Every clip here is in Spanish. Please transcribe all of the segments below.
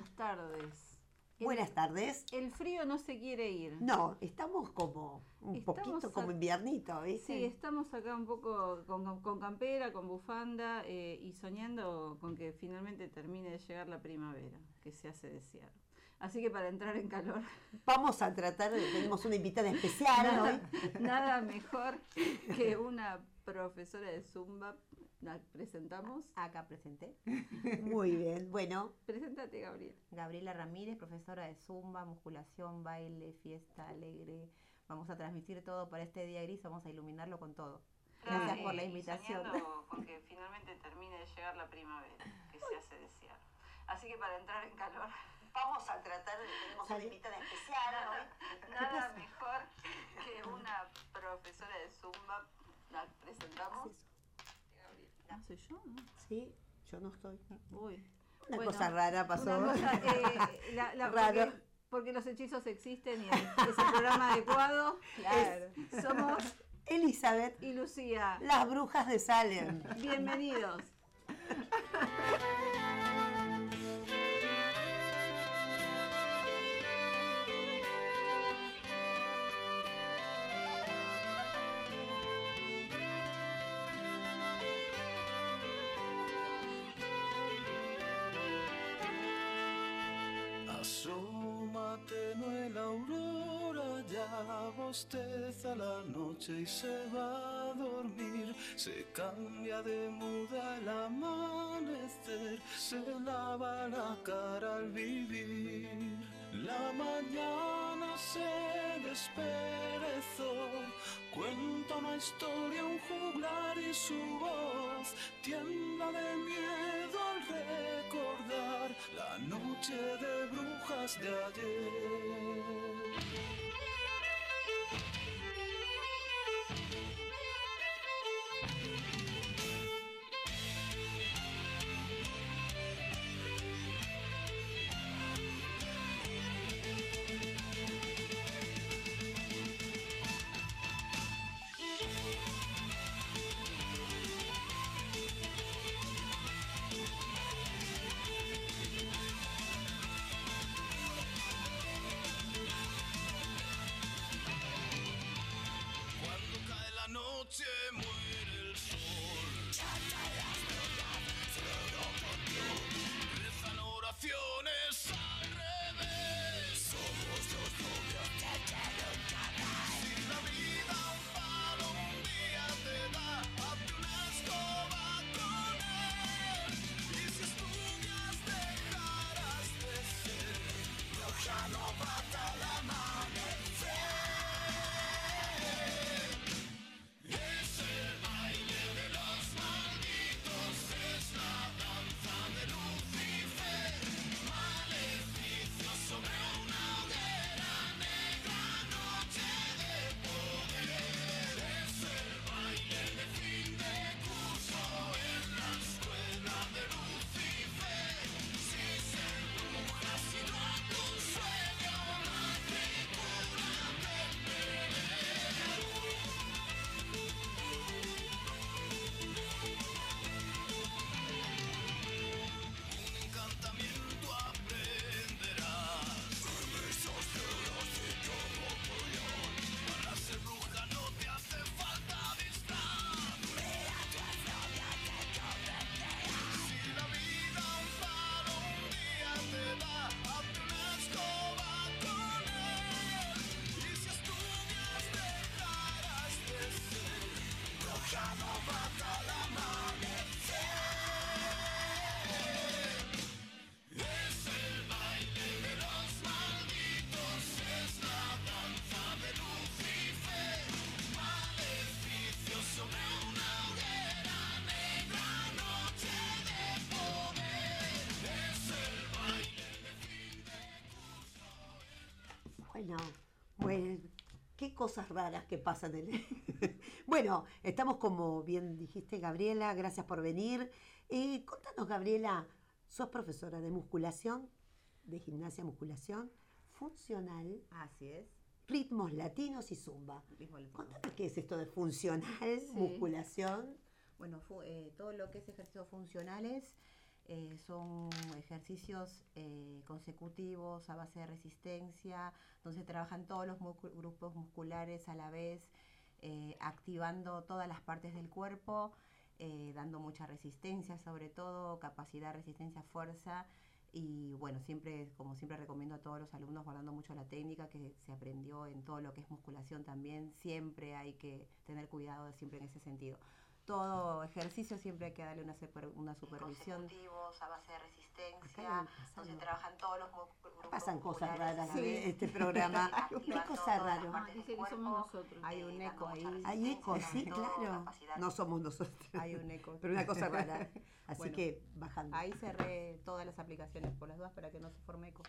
Buenas tardes. Buenas tardes. El frío no se quiere ir. No, estamos como un Estamos poquito como inviernito, ¿viste? Sí, estamos acá un poco con, campera, con bufanda eh, y soñando con que finalmente termine de llegar la primavera, que se hace desear. Así que para entrar en calor, Vamos a tratar, tenemos una invitada especial nada, hoy. nada mejor que una profesora de Zumba. ¿La presentamos? Acá presenté. Muy bien, bueno, Preséntate, Gabriel. Gabriela Ramírez, profesora de Zumba, musculación, baile, fiesta alegre. Vamos a transmitir todo para este día gris, vamos a iluminarlo con todo. Gracias por la invitación. con que finalmente termine de llegar la primavera, que se hace desear. Así que para entrar en calor, vamos a tratar, de- tenemos una invitada especial nada, hoy. nada mejor que una profesora de Zumba. ¿La presentamos? ¿Soy yo? ¿no? Sí, yo no estoy. Uy. Una cosa rara pasó. cosa, eh, la- la- Raro. Porque, porque los hechizos existen y es el programa adecuado. Claro. Es- somos Elizabeth, y Lucía. las brujas de Salem. Bienvenidos. bosteza la noche y se va a dormir. Se cambia de muda el amanecer, se lava la cara al vivir. La mañana se desperezó, cuenta una historia, un juglar y su voz tiembla de miedo al recordar la noche de brujas de ayer. Cosas raras que pasan en el... bueno, estamos como bien dijiste, Gabriela, gracias por venir. Eh, contanos, Gabriela, sos profesora de musculación, de gimnasia musculación, funcional, Así es. ritmos latinos y zumba. Ritmo latino. Contanos qué es esto de funcional, musculación. Bueno, eh, todo lo que es ejercicios funcionales Eh, son ejercicios eh, consecutivos a base de resistencia, donde trabajan todos los grupos musculares a la vez, eh, activando todas las partes del cuerpo, eh, dando mucha resistencia, sobre todo capacidad, resistencia, fuerza. Y bueno, siempre, como siempre recomiendo a todos los alumnos, guardando mucho la técnica que se aprendió en todo lo que es musculación también, siempre hay que tener cuidado siempre en ese sentido. Todo ejercicio siempre hay que darle una, super- una supervisión. a base de resistencia, donde trabajan todos los grupos Pasan cosas raras en este programa. ¿Qué Activando cosa rara? Ah, dice que somos nosotros. Hay un eco ahí. Hay eco, sí, claro. capacidad. No somos nosotros. Hay un eco. Pero una cosa rara. Así Bueno, que bajando. Ahí cerré todas las aplicaciones por las dudas para que no se forme eco.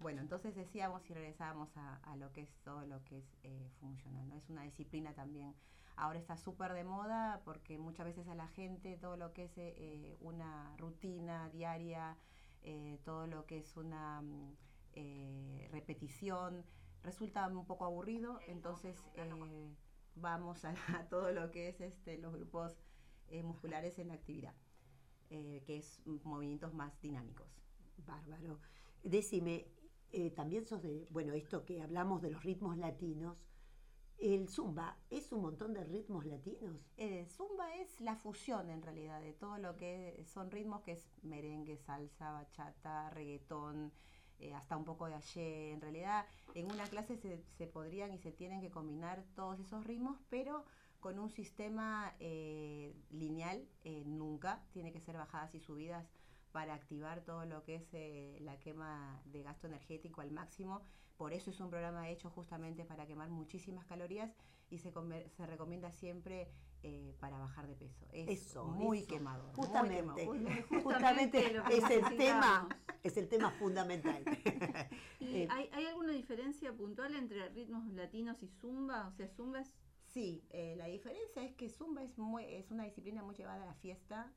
Bueno, entonces decíamos y regresábamos a, a lo que es todo lo que es eh, funcional, ¿no? Es una disciplina también. Ahora está súper de moda porque muchas veces a la gente todo lo que es eh, una rutina diaria, eh, todo lo que es una mm, eh, repetición, resulta un poco aburrido, entonces eh, vamos a, a todo lo que es este, los grupos eh, musculares en la actividad, eh, que es movimientos más dinámicos. Bárbaro. Decime, eh, también sos de, bueno, esto que hablamos de los ritmos latinos, el zumba, ¿es un montón de ritmos latinos? Eh, zumba es la fusión en realidad de todo lo que son ritmos que es merengue, salsa, bachata, reggaetón, eh, hasta un poco de ayer. En realidad en una clase se, se podrían y se tienen que combinar todos esos ritmos, pero con un sistema eh, lineal eh, nunca. Tiene que ser bajadas y subidas para activar todo lo que es eh, la quema de gasto energético al máximo. Por eso es un programa hecho justamente para quemar muchísimas calorías y se, conver- se recomienda siempre eh, para bajar de peso. Es Eso, muy eso. quemado. muy Justamente, quemado. Justamente justamente lo que es el tema, es el tema fundamental. ¿Y Eh, hay, hay alguna diferencia puntual entre ritmos latinos y zumba? O sea, zumba es... Sí, eh, la diferencia es que Zumba es, muy, es una disciplina muy llevada a la fiesta.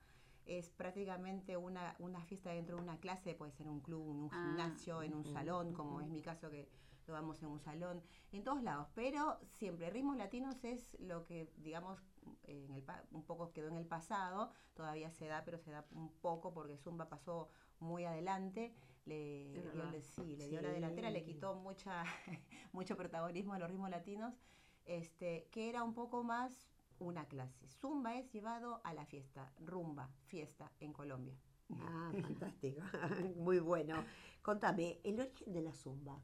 Es prácticamente una, una fiesta dentro de una clase, puede ser un club, en un Ah, gimnasio, en un salón, como es mi caso que lo damos en un salón, en todos lados. Pero siempre, ritmos latinos es lo que, digamos, en el, pa- un poco quedó en el pasado, todavía se da, pero se da un poco porque Zumba pasó muy adelante. Le, dio, le- sí, le dio la delantera, le quitó mucha, mucho protagonismo a los ritmos latinos este, que era un poco más una clase. Zumba es llevado a la fiesta, rumba, fiesta en Colombia. Ah, fantástico. Muy bueno. Contame, el origen de la zumba.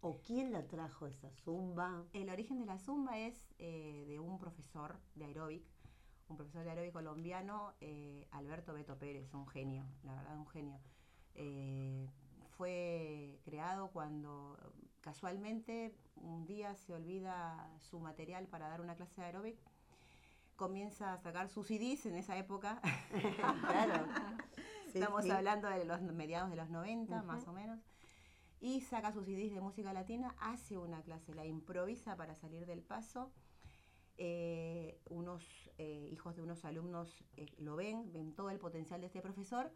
¿O quién la trajo esa zumba? El origen de la zumba es eh, de un profesor de aeróbic, un profesor de aeróbic colombiano, eh, Alberto Beto Pérez, un genio, la verdad, un genio. Eh, fue creado cuando casualmente un día se olvida su material para dar una clase de aeróbic, comienza a sacar sus CDs en esa época. claro. Sí, Estamos sí. hablando de los mediados de los 90, Ujú. más o menos. Y saca sus CDs de música latina, hace una clase, la improvisa para salir del paso. Eh, unos eh, hijos de unos alumnos eh, lo ven, ven todo el potencial de este profesor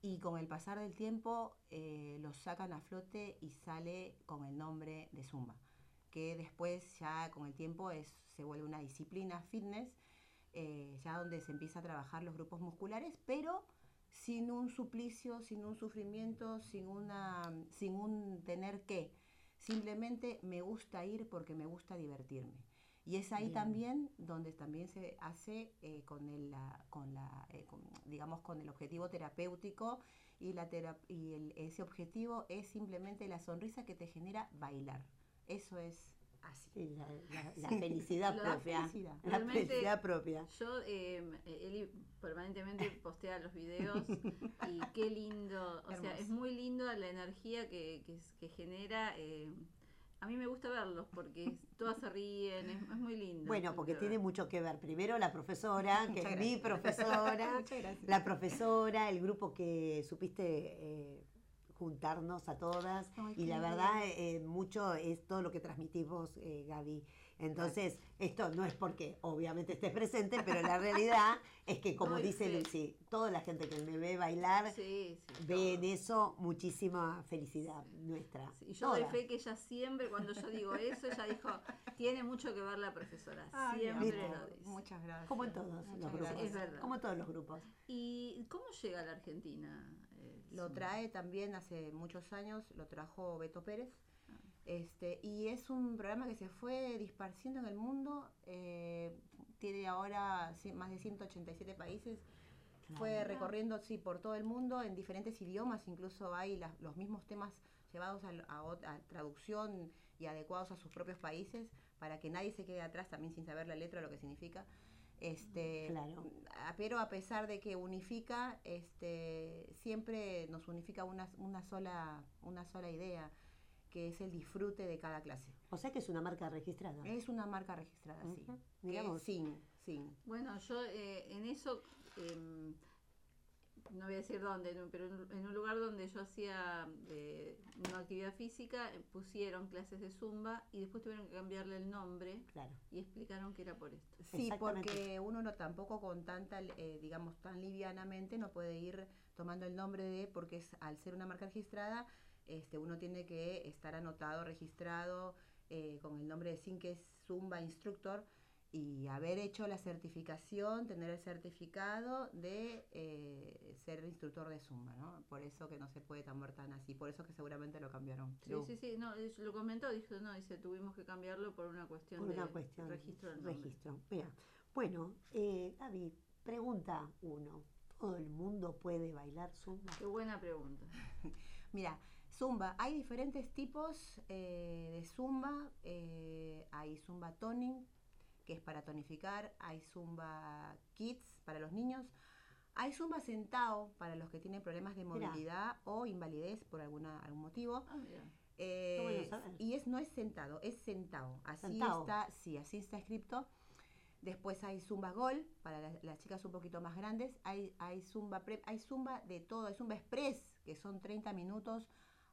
y con el pasar del tiempo lo sacan a flote y sale con el nombre de Zumba, que después ya con el tiempo es, se vuelve una disciplina fitness, eh, ya donde se empieza a trabajar los grupos musculares, pero sin un suplicio, sin un sufrimiento, sin, una, sin un tener que. Simplemente me gusta ir porque me gusta divertirme. Y es ahí Bien. también donde también se hace eh, con, el, la, con la, eh, con- digamos, con el objetivo terapéutico y, la tera- y el- ese objetivo es simplemente la sonrisa que te genera bailar. Eso es así. Sí, la, la- la felicidad propia. felicidad. La felicidad propia. Yo, eh, Eli permanentemente postea los videos y qué lindo, o sea, es muy lindo la energía que, que, que genera. eh, a mí me gusta verlos porque todas se ríen, es, es muy lindo. Bueno, porque tiene ver. mucho que ver. Primero la profesora, que es mi profesora, la profesora, el grupo que supiste eh, juntarnos a todas. Ay, y la verdad, eh, mucho es todo lo que transmitís vos, eh, Gaby. Entonces, esto no es porque obviamente estés presente, pero la realidad Es que como dice. Lucy, toda la gente que me ve bailar Sí, sí. ve en eso muchísima felicidad nuestra. Sí, Y yo doy Toda. fe que ella siempre, cuando yo digo eso, ella dijo, tiene mucho que ver la profesora. Ay, siempre lo dice. Muchas gracias. Como en todos los grupos. Es verdad. Como en todos los grupos. ¿Y cómo llega a la Argentina? Lo trae también hace muchos años, lo trajo Beto Pérez. Ah. Este, y es un programa que se fue disparciendo en el mundo. eh, tiene ahora más de 187 países. Fue recorriendo sí, por todo el mundo en diferentes idiomas. Incluso hay los mismos temas llevados a, a traducción y adecuados a sus propios países para que nadie se quede atrás también sin saber la letra o lo que significa. Este, Claro. a- pero a pesar de que unifica, este, siempre nos unifica una, una, sola, una sola idea, que es el disfrute de cada clase. O sea que es una marca registrada. Es una marca registrada, sí. Que Mirá es vos. sin, sin. Bueno, yo eh, en eso, em, no voy a decir dónde, pero en, un lugar donde yo hacía eh, una actividad física, eh, pusieron clases de zumba y después tuvieron que cambiarle el nombre Claro. y explicaron que era por esto. Sí, porque uno no tampoco con tanta, eh, digamos, tan livianamente no puede ir tomando el nombre de, porque es, al ser una marca registrada, este, uno tiene que estar anotado, registrado eh, con el nombre de SIN, que es Zumba Instructor, y haber hecho la certificación, tener el certificado de eh, ser instructor de Zumba, ¿no? Por eso que no se puede tambor tan así, por eso que seguramente lo cambiaron. Sí, sí, sí, no, lo comentó, dijo, no, dice, tuvimos que cambiarlo por una cuestión Por de cuestión. registro del nombre. registro. Mira. Bueno, eh, Gaby, pregunta uno. ¿Todo el mundo puede bailar zumba? Qué buena pregunta. Mira, Zumba, hay diferentes tipos eh, de Zumba. eh, hay Zumba Toning, que es para tonificar. Hay Zumba Kids para los niños. Hay Zumba Sentado para los que tienen problemas de Mirá. movilidad o invalidez por alguna, algún motivo. Ah. Eh, bueno y es no es sentado, es sentado. Así Sentado. está, sí, así está escrito. Después hay Zumba Gol para las, las chicas un poquito más grandes. Hay, hay Zumba Prep, hay Zumba de todo, hay Zumba Express, que son 30 minutos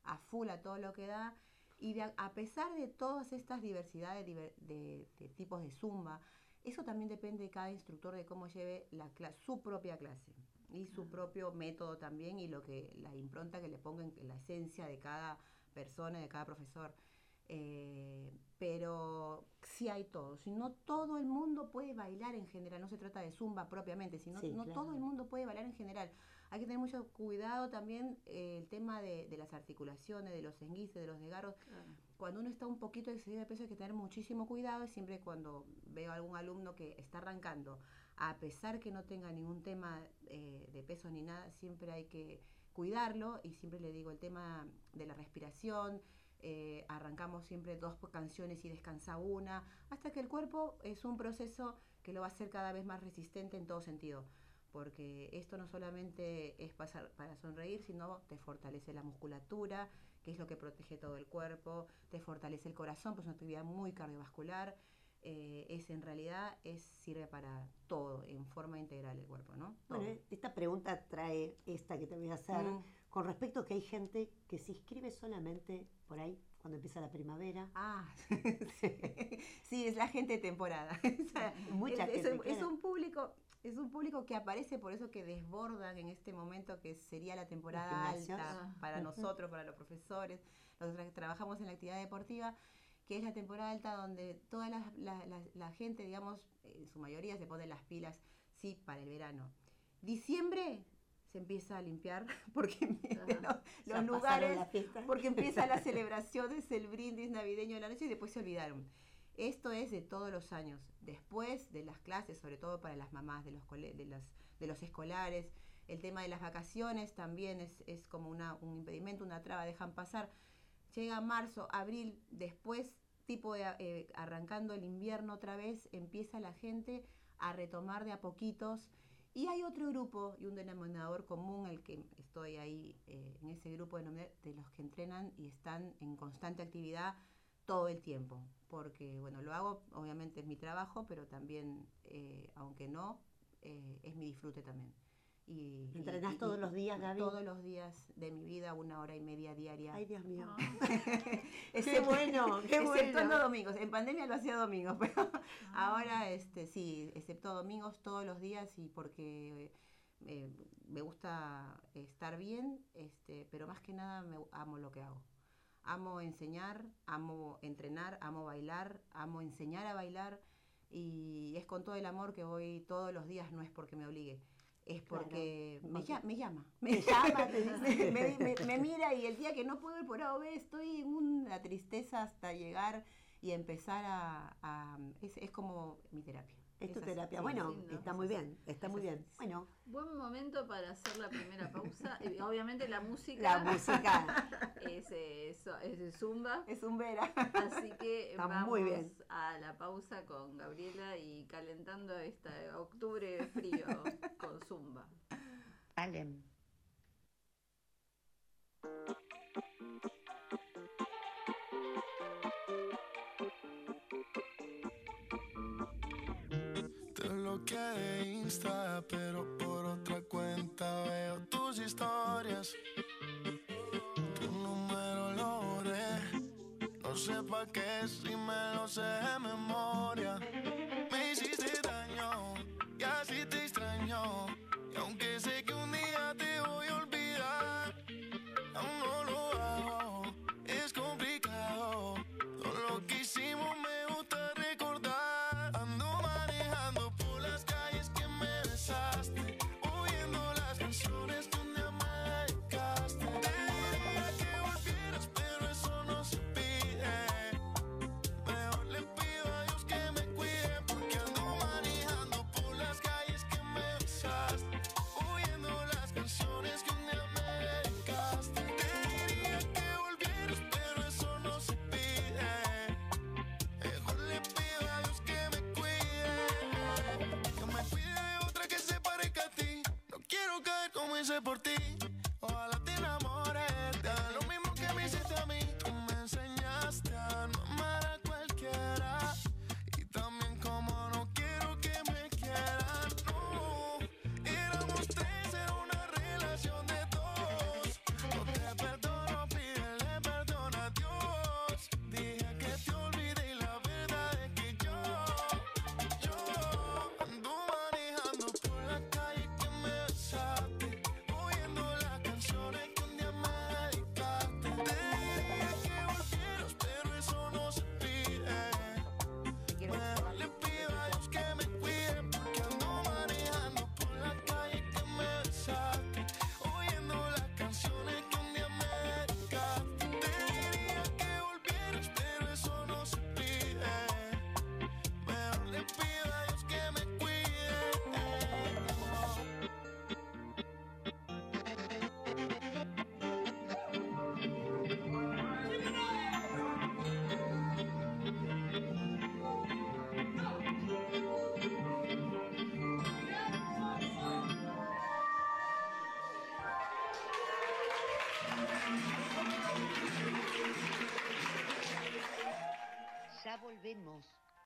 a full a todo lo que da. Y de a, pesar de todas estas diversidades diver- de, de tipos de Zumba, eso también depende de cada instructor de cómo lleve la su propia clase y su propio método también y lo que la impronta que le ponga en la esencia de cada persona, de cada profesor. Eh, pero sí hay todo. Si no todo el mundo puede bailar en general, no se trata de zumba propiamente, sino Sí, no claro. todo el mundo puede bailar en general. Hay que tener mucho cuidado también eh, el tema de, de las articulaciones, de los enguises, de los desgarros. Claro. Cuando uno está un poquito excedido de peso hay que tener muchísimo cuidado y siempre cuando veo a algún alumno que está arrancando, a pesar que no tenga ningún tema eh, de peso ni nada, siempre hay que cuidarlo y siempre le digo el tema de la respiración, eh, arrancamos siempre dos canciones y descansa una, hasta que el cuerpo es un proceso que lo va a hacer cada vez más resistente en todo sentido, porque esto no solamente es pasar, para sonreír, sino te fortalece la musculatura, que es lo que protege todo el cuerpo, te fortalece el corazón, pues es una actividad muy cardiovascular, eh, es en realidad es sirve para todo, en forma integral el cuerpo, ¿no? Todo. Bueno, esta pregunta trae esta que te voy a hacer Mm. con respecto a que hay gente que se inscribe solamente por ahí cuando empieza la primavera. Ah, sí. sí, es la gente de temporada. Mucha es, es gente, un- es claro. un público, es un público que aparece por eso que desbordan en este momento que sería la temporada alta Ah. para nosotros, para los profesores, los que tra- trabajamos en la actividad deportiva, que es la temporada alta donde toda la, la- la- la gente, digamos, en su mayoría se pone las pilas, sí, para el verano. Diciembre se empieza a limpiar porque Ajá. los, los lugares porque empieza las celebraciones, el brindis navideño de la noche y después se olvidaron. Esto es de todos los años. Después de las clases, sobre todo para las mamás de los, de los, de los escolares, el tema de las vacaciones también es, como una, un impedimento, una traba, dejan pasar. Llega marzo, abril, después, tipo de, eh, arrancando el invierno otra vez, empieza la gente a retomar de a poquitos. Y hay otro grupo y un denominador común, el que estoy ahí eh, en ese grupo de, de los que entrenan y están en constante actividad todo el tiempo. Porque, bueno, lo hago, obviamente es mi trabajo, pero también, eh, aunque no, eh, es mi disfrute también. Y, ¿Entrenás y- todos y- los días, Gaby? Todos los días de mi vida, una hora y media diaria. Ay, Dios mío. Ah, Qué bueno, qué exceptuando bueno. domingos. En pandemia lo hacía domingos, pero ahora este sí, excepto domingos todos los días y porque eh, me gusta estar bien, este, pero más que nada me amo lo que hago. Amo enseñar, amo entrenar, amo bailar, amo enseñar a bailar y es con todo el amor que voy todos los días, no es porque me obligue. Es Claro, porque me, porque- lla- me llama. Me llama, me, me- me mira y el día que no puedo ir por A o B estoy en una tristeza hasta llegar y empezar a... a- es, es como mi terapia. Es tu terapia. sí, Bueno, lindo. está muy bien, está Es muy bien. Bueno, Buen momento para hacer la primera pausa. Obviamente la música la música. es, eh, es Zumba. Es un vera. Así que Está vamos muy bien. a la pausa con Gabriela y calentando este octubre frío con Zumba. Alem. Te bloqueé de Insta, pero por otra cuenta veo tus historias. Tu número lo borré. No sé pa' qué si me lo sé de memoria. Me hiciste daño y así te extraño. Y aunque sé que hice por ti.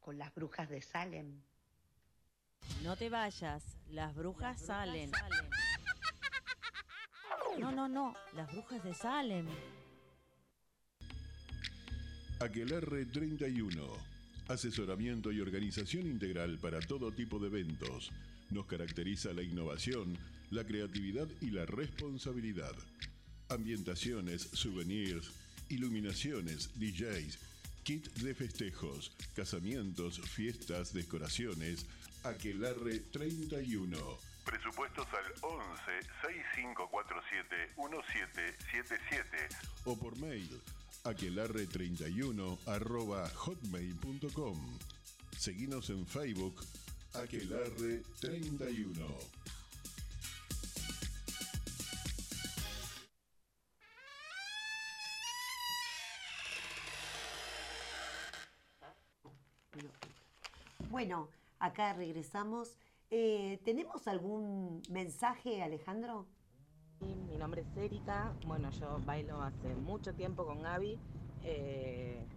Con las brujas de Salem. No te vayas, las brujas, salen. No, no, no, las brujas de Salem. Aquelarre 31. Asesoramiento y organización integral para todo tipo de eventos. Nos caracteriza la innovación, la creatividad y la responsabilidad. Ambientaciones, souvenirs, iluminaciones, DJs, kit de festejos, casamientos, fiestas, decoraciones. Aquelarre 31. Presupuestos al 11 6547 1777 o por mail aquelarre31 arroba hotmail.com. Seguinos en Facebook aquelarre31. Bueno, acá regresamos. Eh, ¿Tenemos algún mensaje, Alejandro? Mi nombre es Erika. Bueno, yo bailo hace mucho tiempo con Gaby. Eh,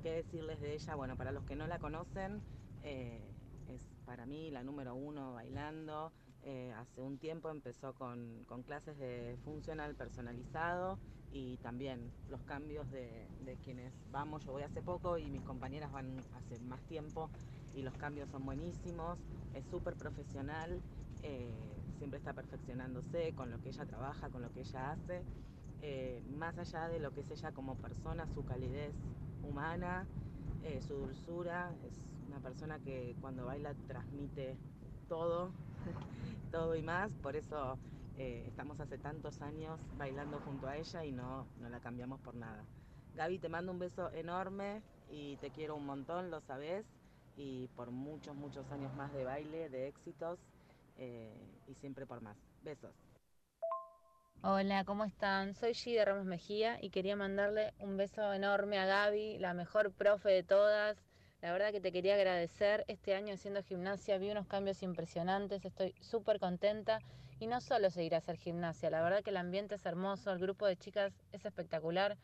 ¿Qué decirles de ella? Bueno, para los que no la conocen, eh, es para mí la número uno bailando. Eh, hace un tiempo empezó con, con clases de funcional personalizado y también los cambios de, de quienes vamos. Yo voy hace poco y mis compañeras van hace más tiempo y los cambios son buenísimos. Es súper profesional, eh, siempre está perfeccionándose con lo que ella trabaja, con lo que ella hace. Eh, más allá de lo que es ella como persona, su calidez humana, eh, su dulzura, es una persona que cuando baila transmite todo, todo y más, por eso eh, estamos hace tantos años bailando junto a ella y no, no la cambiamos por nada. Gaby, te mando un beso enorme y te quiero un montón, lo sabes, y por muchos, muchos años más de baile, de éxitos eh, y siempre por más. Besos. Hola, ¿cómo están? Soy Gida Ramos Mejía y quería mandarle un beso enorme a Gaby, la mejor profe de todas. La verdad que te quería agradecer. Este año haciendo gimnasia vi unos cambios impresionantes, estoy súper contenta. Y no solo seguir a hacer gimnasia, la verdad que el ambiente es hermoso, el grupo de chicas es espectacular.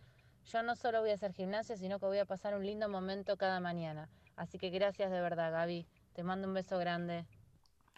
Yo no solo voy a hacer gimnasia, sino que voy a pasar un lindo momento cada mañana. Así que gracias de verdad, Gaby. Te mando un beso grande.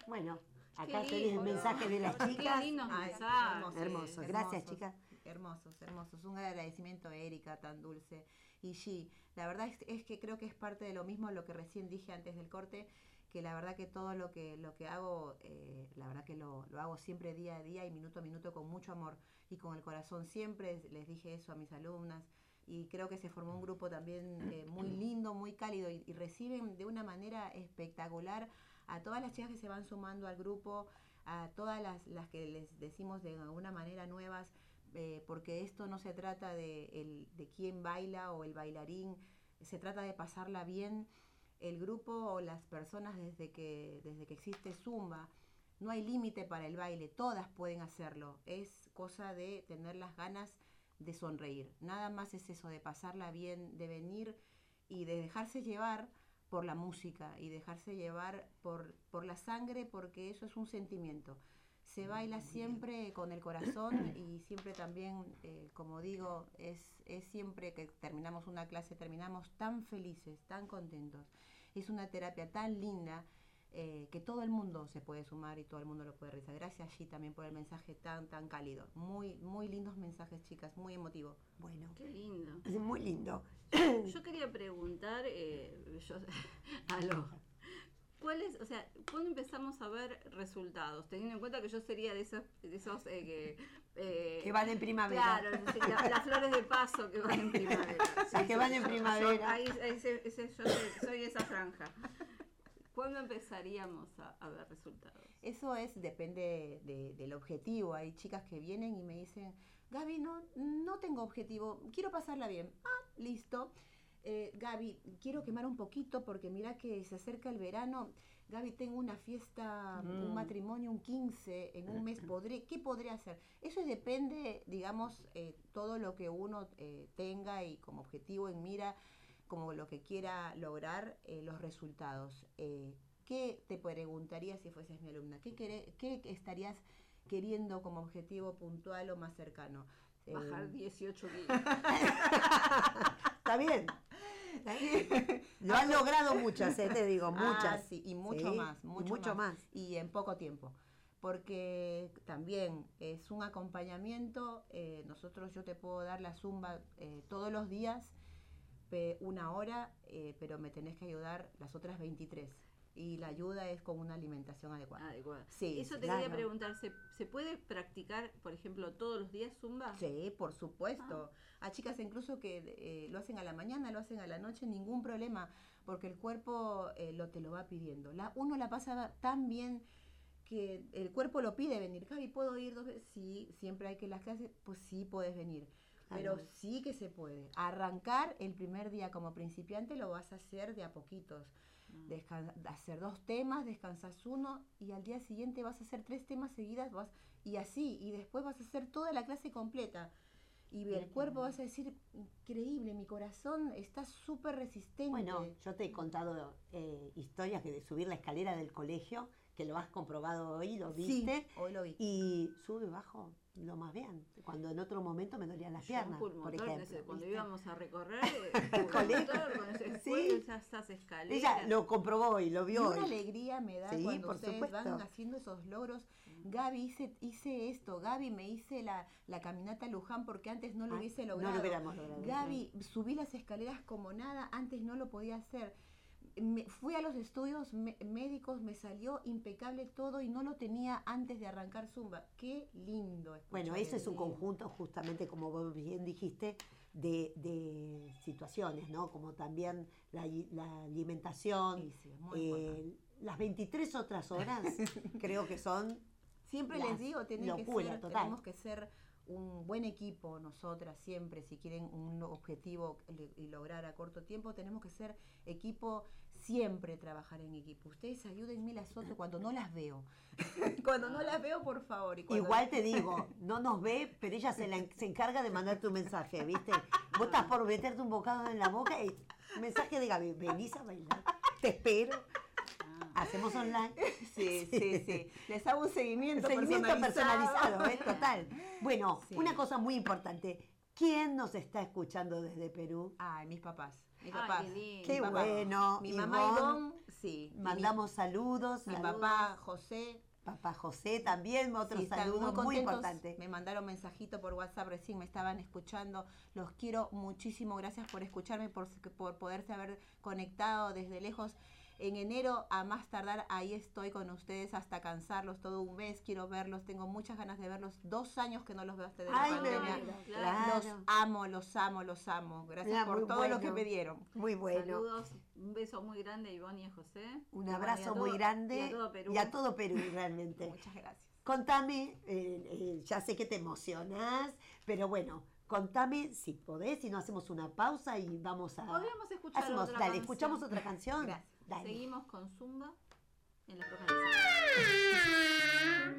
Bueno, Qué acá tenés el lindo. mensaje de las Qué chicas. Ay, mensajes. Hermoso, gracias, chicas. Hermosos, hermosos. Un agradecimiento a Erika, tan dulce. Y G, la verdad es, es que creo que es parte de lo mismo lo que recién dije antes del corte, que la verdad que todo lo que, lo que hago, eh, la verdad que lo, lo hago siempre día a día y minuto a minuto con mucho amor y con el corazón. Siempre les dije eso a mis alumnas y creo que se formó un grupo también eh, muy lindo, muy cálido y, reciben de una manera espectacular a todas las chicas que se van sumando al grupo, a todas las, las que les decimos de alguna manera nuevas, eh, porque esto no se trata de, el, de quién baila o el bailarín, se trata de pasarla bien. El grupo o las personas desde que, desde que existe Zumba, no hay límite para el baile, todas pueden hacerlo. Es cosa de tener las ganas de sonreír. Nada más es eso, de pasarla bien, de venir y de dejarse llevar por la música y dejarse llevar por, por la sangre porque eso es un sentimiento. Se baila siempre con el corazón y siempre también, eh, como digo, es, es siempre que terminamos una clase, terminamos tan felices, tan contentos. Es una terapia tan linda eh, que todo el mundo se puede sumar y todo el mundo lo puede realizar. Gracias allí también por el mensaje tan, tan cálido. Muy, muy lindos mensajes, chicas, muy emotivo. Bueno, Qué lindo. es muy lindo. Yo quería preguntar, eh, yo, aló, ¿cuál es, o sea, cuándo empezamos a ver resultados? Teniendo en cuenta que yo sería de esos, de esos eh, que... eh, Que van en primavera. Claro, sí, la- las flores de paso que van en primavera. Las que van en Yo- primavera. ahí, ahí se- ese- yo soy- soy esa franja. ¿Cuándo empezaríamos a, a ver resultados? Eso es, depende de- del objetivo. Hay chicas que vienen y me dicen, Gaby, no, no tengo objetivo, quiero pasarla bien. Ah, listo. Eh, Gaby, quiero quemar un poquito porque mira que se acerca el verano. Gaby, tengo una fiesta, un Mm. matrimonio, un 15, en un mes, podré, ¿qué podré hacer? Eso depende, digamos, eh, todo lo que uno eh, tenga y como objetivo en mira, como lo que quiera lograr, eh, los resultados. Eh, ¿Qué te preguntaría si fueses mi alumna? ¿Qué, queré- qué estarías queriendo como objetivo puntual o más cercano? Eh, Bajar 18 kilos. Está bien. Lo han logrado muchas, eh, te digo, Ah, muchas. sí, y mucho Sí, más, y mucho, mucho más. más. Y en poco tiempo. Porque también es un acompañamiento. eh, nosotros, yo te puedo dar la zumba eh, todos los días, una hora, eh, pero me tenés que ayudar las otras 23. Y la ayuda es con una alimentación adecuada. Adecuada. Sí, Eso te claro. quería preguntar, ¿se, se puede practicar, por ejemplo, todos los días zumba? Sí, por supuesto. A chicas incluso que eh, lo hacen a la mañana, lo hacen a la noche, ningún problema, porque el cuerpo eh, lo te lo va pidiendo. La, uno la pasa tan bien que el cuerpo lo pide venir. Gaby, ¿puedo ir dos veces? Sí, siempre hay que las clases, pues sí puedes venir. Pero sí que se puede. Arrancar el primer día como principiante lo vas a hacer de a poquitos. Descan- hacer dos temas, descansas uno y al día siguiente vas a hacer tres temas seguidas vas, y así, y después vas a hacer toda la clase completa. Y el cuerpo vas a decir, increíble, mi corazón está súper resistente. Bueno, yo te he contado eh, historias que de subir la escalera del colegio, que lo has comprobado hoy, lo Sí, viste. hoy lo vi. Y sube bajo lo más bien. Cuando en otro momento me dolían las Yo piernas, por ejemplo. ese, cuando ¿viste? íbamos a recorrer, eh, pulmotor, con ese Sí. esas, esas escaleras. Ella lo comprobó hoy, lo Y vio una hoy. alegría me da Sí, cuando por ustedes supuesto. van haciendo esos logros. Gaby, hice, hice esto. Gaby, me hice la, la caminata a Luján porque antes no lo Ah, hubiese no lo logrado. hubiéramos logrado, Gaby, subí las escaleras como nada, antes no lo podía hacer. Me, fui a los estudios me- médicos, me salió impecable todo y no lo tenía antes de arrancar Zumba. Qué lindo. Bueno, ese es un conjunto, justamente como vos bien dijiste, de, de situaciones, ¿no? Como también la, alimentación, Sí, sí, eh, las 23 otras horas, creo que son Siempre les digo, tienen que ser, tenemos que ser un buen equipo nosotras siempre, si quieren un objetivo y lograr a corto tiempo, tenemos que ser equipo, siempre trabajar en equipo. Ustedes ayúdenme las otras cuando no las veo. cuando no las veo, por favor. Y Igual te digo, no nos ve, pero ella se, la- se encarga de mandarte un mensaje, ¿viste? Vos estás por meterte un bocado en la boca y mensaje de Gaby, venís a bailar, te espero, hacemos online. Sí, sí, sí. Les hago un seguimiento, Seguimiento personalizado, ¿eh? Total. Bueno, Sí. una cosa muy importante. ¿Quién nos está escuchando desde Perú? Ay, mis papás. Mis Ay, papás. qué lindo. Qué Mi papá. bueno. Mi mamá Ivonne, Ivonne, sí. mi- Mandamos saludos. mi, saludos. papá José, Papá José también, otro Sí, saludo muy, contentos. importante. Me mandaron mensajito por WhatsApp recién, me estaban escuchando. Los quiero muchísimo. Gracias por escucharme, por, por poderse haber conectado desde lejos. En enero, a más tardar, ahí estoy con ustedes hasta cansarlos todo un mes. Quiero verlos, tengo muchas ganas de verlos. Dos años que no los veo hasta de la Ay, pandemia. Claro. Los amo, los amo, los amo. Gracias Mira, por todo lo que me dieron. Muy bueno. Saludos, un beso muy grande a Ivonne y a José. Un abrazo todo- muy grande Y a todo Perú. y a todo Perú, realmente. Muchas gracias. Contame, eh, eh, ya sé que te emocionás, pero bueno, contame si podés, si no hacemos una pausa y vamos a... Podríamos escuchar Hacemos, otra dale, canción. escuchamos otra canción. Gracias. Dale. Seguimos con Zumba en las Brujas de Salem.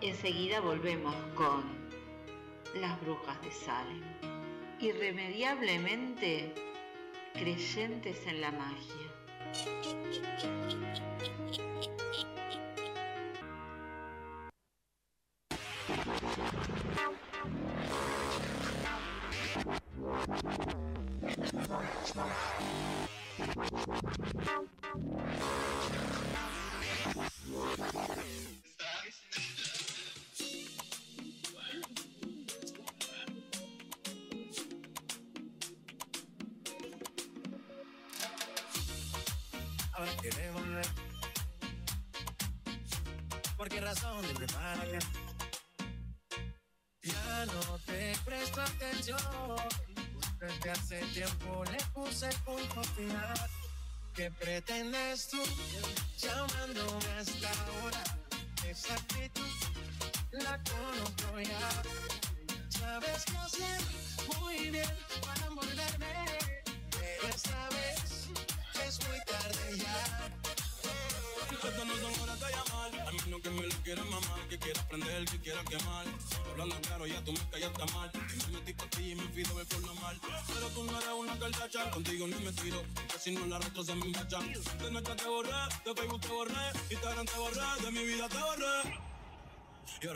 Enseguida volvemos con las brujas de Salem. Irremediablemente creyentes en la magia.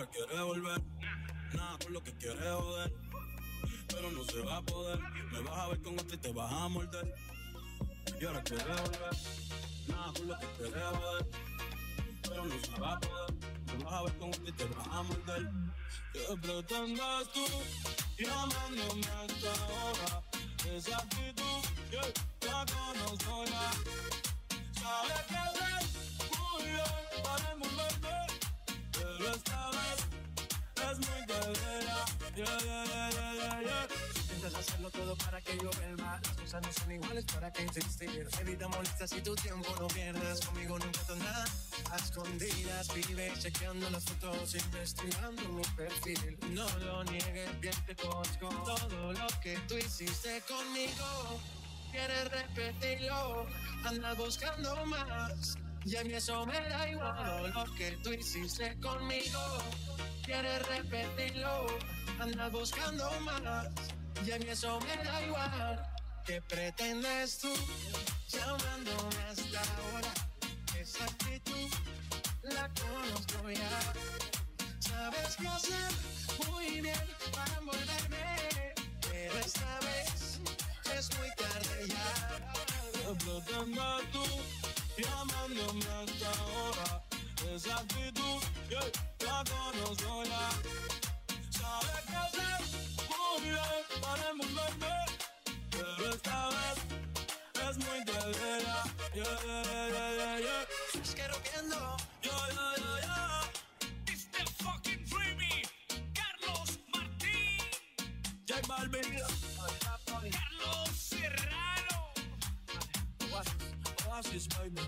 Ahora quieres volver, nada por lo que quieres joder. Pero no se va a poder, me vas a ver con otro y te vas a morder. Y ahora quieres volver, nada por lo que quieres joder. Pero no se va a poder, me vas a ver con otro y te vas a morder. ¿Qué pretendes tú llamándome hasta ahora? Esa actitud, yeah, la conozco ya. Sabes que hacer muy bien para envolverte, pero esta vez es muy yeah, yeah. Intentas hacerlo todo para que yo vuelva. Las cosas no son iguales para que insistir. Evita molestias y tu tiempo no pierdas. Conmigo nunca tendrás. A escondidas vives chequeando las fotos, investigando mi perfil. No lo niegues, bien te conozco. Todo lo que tú hiciste conmigo. Quieres repetirlo, andas buscando más. Y a mí eso me da igual. Lo que tú hiciste conmigo. Quieres repetirlo, andas buscando más. Y a mí eso me da igual. ¿Qué pretendes tú llamándome hasta ahora? Esa actitud la conozco ya. Sabes qué hacer muy bien para envolverme, pero esta vez es muy tarde ya. ¿Qué pretendes tú llamándome a esta hora? Esa actitud, yeah, la conozco ya. Sabes qué hacer muy bien para envolverme, pero esta vez es muy ya. Yeah, yeah, yeah, yeah, yeah. Es que rompiendo, Yeah, yeah, yeah, yeah. Mr. Fucking Dreamy, Carlos Martín, J Balvin. Baby.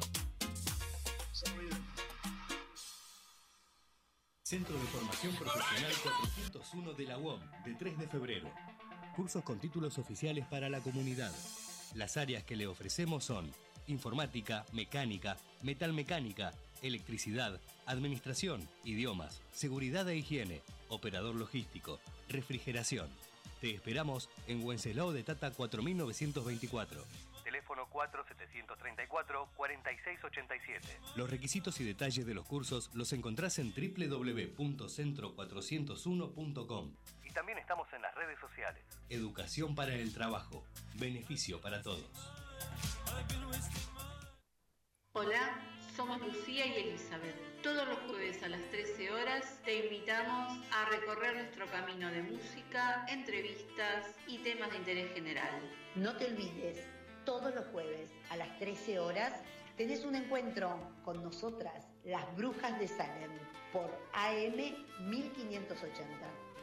Centro de Formación Profesional 401 de la UOM, de 3 de febrero. Cursos con títulos oficiales para la comunidad. Las áreas que le ofrecemos son informática, mecánica, metalmecánica, electricidad, administración, idiomas, seguridad e higiene, operador logístico, refrigeración. Te esperamos en Wenceslao de Tata 4924. Teléfono 4734-4687. Los requisitos y detalles de los cursos los encontrás en www.centro401.com. Y también estamos en las redes sociales. Educación para el trabajo. Beneficio para todos. Hola, somos Lucía y Elizabeth. Todos los jueves a las 13 horas te invitamos a recorrer nuestro camino de música, entrevistas y temas de interés general. No te olvides, todos los jueves a las 13 horas tenés un encuentro con nosotras, las Brujas de Salem, por AM 1580.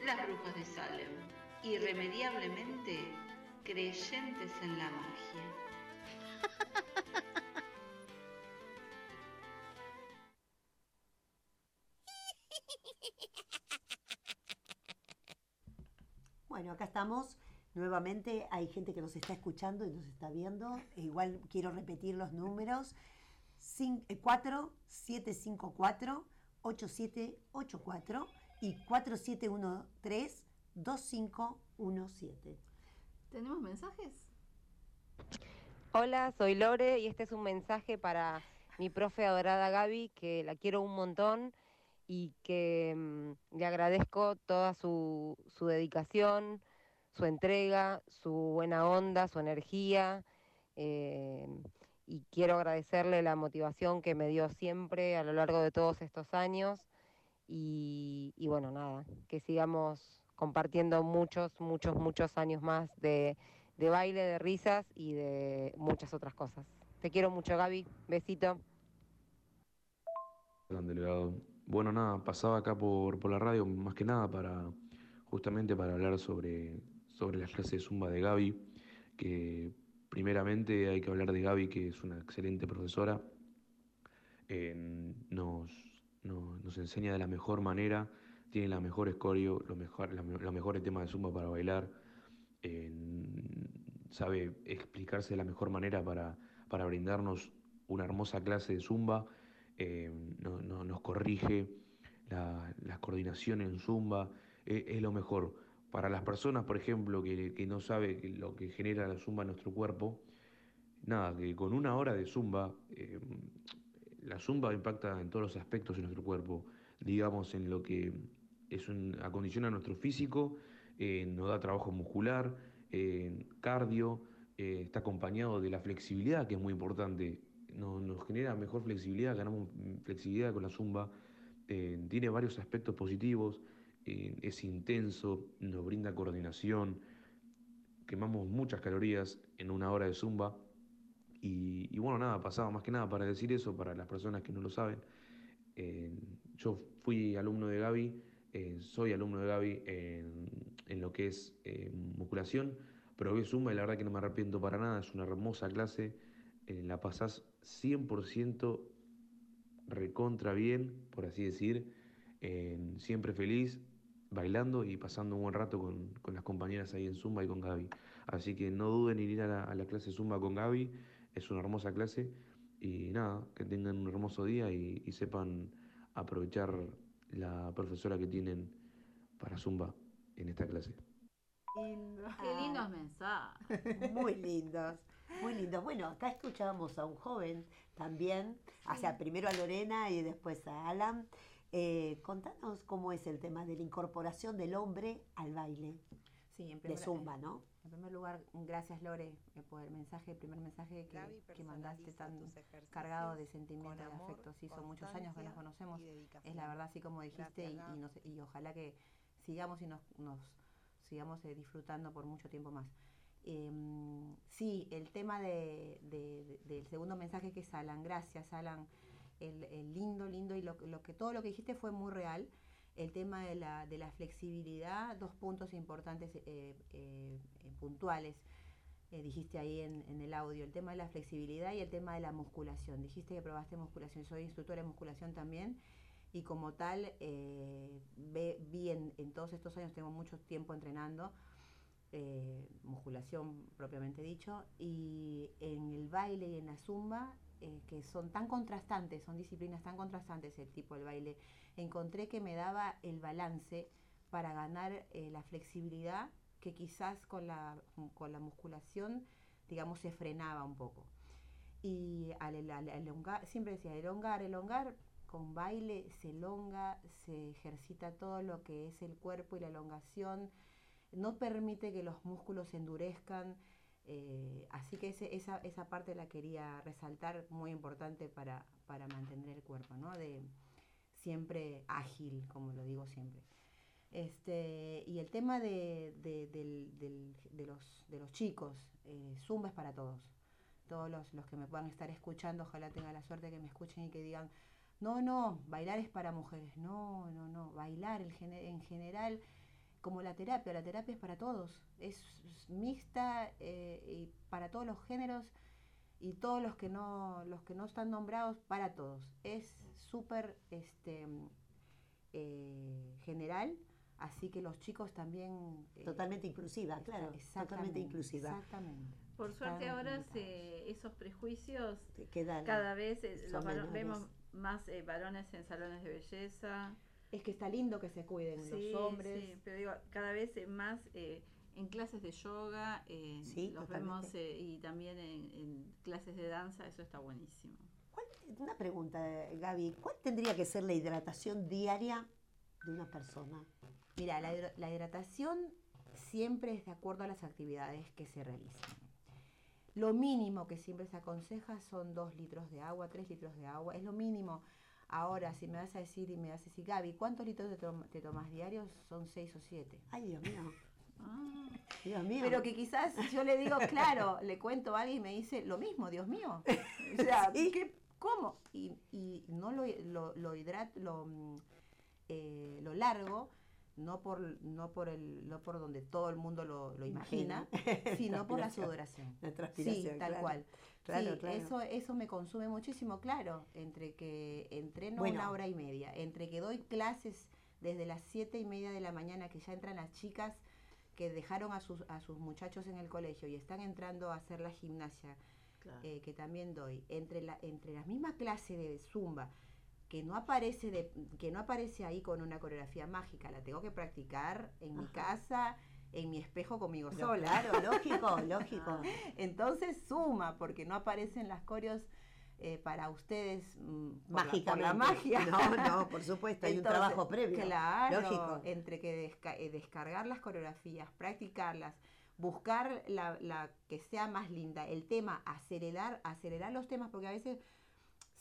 Las Brujas de Salem, irremediablemente creyentes en la magia. Bueno, acá estamos. Nuevamente hay gente que nos está escuchando y nos está viendo. E igual quiero repetir los números. eh, 4754-8784 y 4713-2517. ¿Tenemos mensajes? Hola, soy Lore y este es un mensaje para mi profe adorada Gaby, que la quiero un montón y que mm, le agradezco toda su, su dedicación, su entrega, su buena onda, su energía. eh, y quiero agradecerle la motivación que me dio siempre a lo largo de todos estos años. Y, bueno, nada, que sigamos compartiendo muchos, muchos, muchos años más de, de baile, de risas y de muchas otras cosas. Te quiero mucho, Gaby. Besito. Bueno, nada, pasaba acá por, por la radio más que nada para justamente para hablar sobre, sobre las clases de Zumba de Gaby, que primeramente hay que hablar de Gaby, que es una excelente profesora, eh, nos, enseña de la mejor manera, tiene la mejor escorio, los, mejor, la los mejores temas de Zumba para bailar, eh, sabe explicarse de la mejor manera para, para brindarnos una hermosa clase de Zumba, eh, no- no- nos corrige la, la coordinación en Zumba, es lo mejor. Para las personas, por ejemplo, que, no sabe lo que genera la Zumba en nuestro cuerpo, nada, que con una hora de Zumba, eh, la Zumba impacta en todos los aspectos de nuestro cuerpo, digamos, en lo que es un, acondiciona nuestro físico, eh, nos da trabajo muscular, eh, cardio, está acompañado de la flexibilidad, que es muy importante. No- nos genera mejor flexibilidad, ganamos flexibilidad con la Zumba, tiene varios aspectos positivos, eh, es intenso, nos brinda coordinación, quemamos muchas calorías en una hora de Zumba. Y, bueno, nada, pasaba más que nada para decir eso, para las personas que no lo saben. Yo fui alumno de Gaby, eh, soy alumno de Gaby en, lo que es eh, musculación, probé Zumba y la verdad que no me arrepiento para nada, es una hermosa clase, eh, la pasás 100% recontra bien, por así decir, siempre feliz, bailando y pasando un buen rato con, con las compañeras ahí en Zumba y con Gaby. Así que no duden en ir a la, a la clase Zumba con Gaby, es una hermosa clase y nada, que tengan un hermoso día y, y sepan aprovechar la profesora que tienen para Zumba en esta clase. Qué lindos mensajes. Muy lindos. Muy lindo. Bueno, acá escuchábamos a un joven también, o sea, primero a Lorena y después a Alan. Eh, contanos cómo es el tema de la incorporación del hombre al baile Sí, en de primer, Zumba, ¿no? En primer lugar, gracias Lore eh, por el mensaje, el primer mensaje que, que mandaste tan cargado de sentimiento amor, afecto. Sí, son muchos años que nos conocemos. Es la verdad, así como dijiste, y, y, nos- y ojalá que sigamos y nos, nos sigamos eh, disfrutando por mucho tiempo más. Em, sí, el tema de, de- de- del segundo mensaje que es Alan, gracias Alan, el, el lindo, lindo y lo, lo que todo lo que dijiste fue muy real. El tema de la, de la flexibilidad, dos puntos importantes eh, eh, puntuales. eh, dijiste ahí en, en el audio, el tema de la flexibilidad y el tema de la musculación. Dijiste que probaste musculación, soy instructora de musculación también y como tal eh, ve- vi en, en todos estos años, tengo mucho tiempo entrenando, eh, musculación propiamente dicho, y en el baile y en la zumba, eh, que son tan contrastantes, son disciplinas tan contrastantes el tipo del baile, encontré que me daba el balance para ganar eh, la flexibilidad que quizás con la, con la musculación, digamos, se frenaba un poco. Y al, el- al elongar, siempre decía, elongar, elongar, con baile se elonga, se ejercita todo lo que es el cuerpo y la elongación, no permite que los músculos se endurezcan, eh, así que ese- esa, esa parte la quería resaltar, muy importante para, para mantener el cuerpo, ¿no? De siempre ágil, como lo digo siempre. Este, y el tema de, de- del- de los, de los chicos, eh, Zumba es para todos. Todos los, los que me puedan estar escuchando, ojalá tenga la suerte que me escuchen y que digan, no, no, bailar es para mujeres. No, no, no, bailar el en general, como la terapia, la terapia es para todos. Es, es mixta eh, y para todos los géneros y todos los que no, los que no están nombrados, para todos. Es súper este, eh, general, así que los chicos también... eh, Totalmente inclusiva, claro. exactamente, Totalmente inclusiva. Exactamente. Por suerte ahora se- esos prejuicios quedan- cada vez eh, son los vemos más eh, varones en salones de belleza. Es que está lindo que se cuiden Sí, los hombres. sí, pero digo, cada vez eh, más eh, en clases de yoga, eh, Sí, los totalmente. vemos eh, y también en, en clases de danza, eso está buenísimo. Una pregunta, Gaby. ¿Cuál tendría que ser la hidratación diaria de una persona? Mira, la, la hidratación siempre es de acuerdo a las actividades que se realizan. Lo mínimo que siempre se aconseja son dos litros de agua, tres litros de agua, es lo mínimo. Ahora, si me vas a decir y me vas a decir, Gaby, ¿cuántos litros te, tom- te tomas diarios? Son seis o siete. Ay, Dios mío. Ah, Dios mío. Pero que quizás yo le digo, claro, le cuento a alguien y me dice, lo mismo, Dios mío. O sea, ¿qué- ¿cómo? Y, y no lo, lo, lo hidrat- lo, mm, eh, lo largo, no por, no por el, no por donde todo el mundo lo, lo imagina, sino por la sudoración. La transpiración, Sí, tal claro. cual. Claro, sí, claro. Eso, eso me consume muchísimo, claro, entre que entreno Bueno. una hora y media, entre que doy clases desde las siete y media de la mañana, que ya entran las chicas que dejaron a sus, a sus muchachos en el colegio y están entrando a hacer la gimnasia, eh, que también doy, entre, la, entre las mismas clases de zumba, que no aparece de, que no aparece ahí con una coreografía mágica, la tengo que practicar en mi casa, en mi espejo conmigo Pero sola. claro, lógico, lógico. Entonces suma, porque no aparecen las coreos eh, para ustedes mm, por la- la, magia. No, no, por supuesto, hay un trabajo previo, Claro, lógico. entre que desca- eh, descargar las coreografías, practicarlas, buscar la, la que sea más linda, el tema, acelerar, acelerar los temas, porque a veces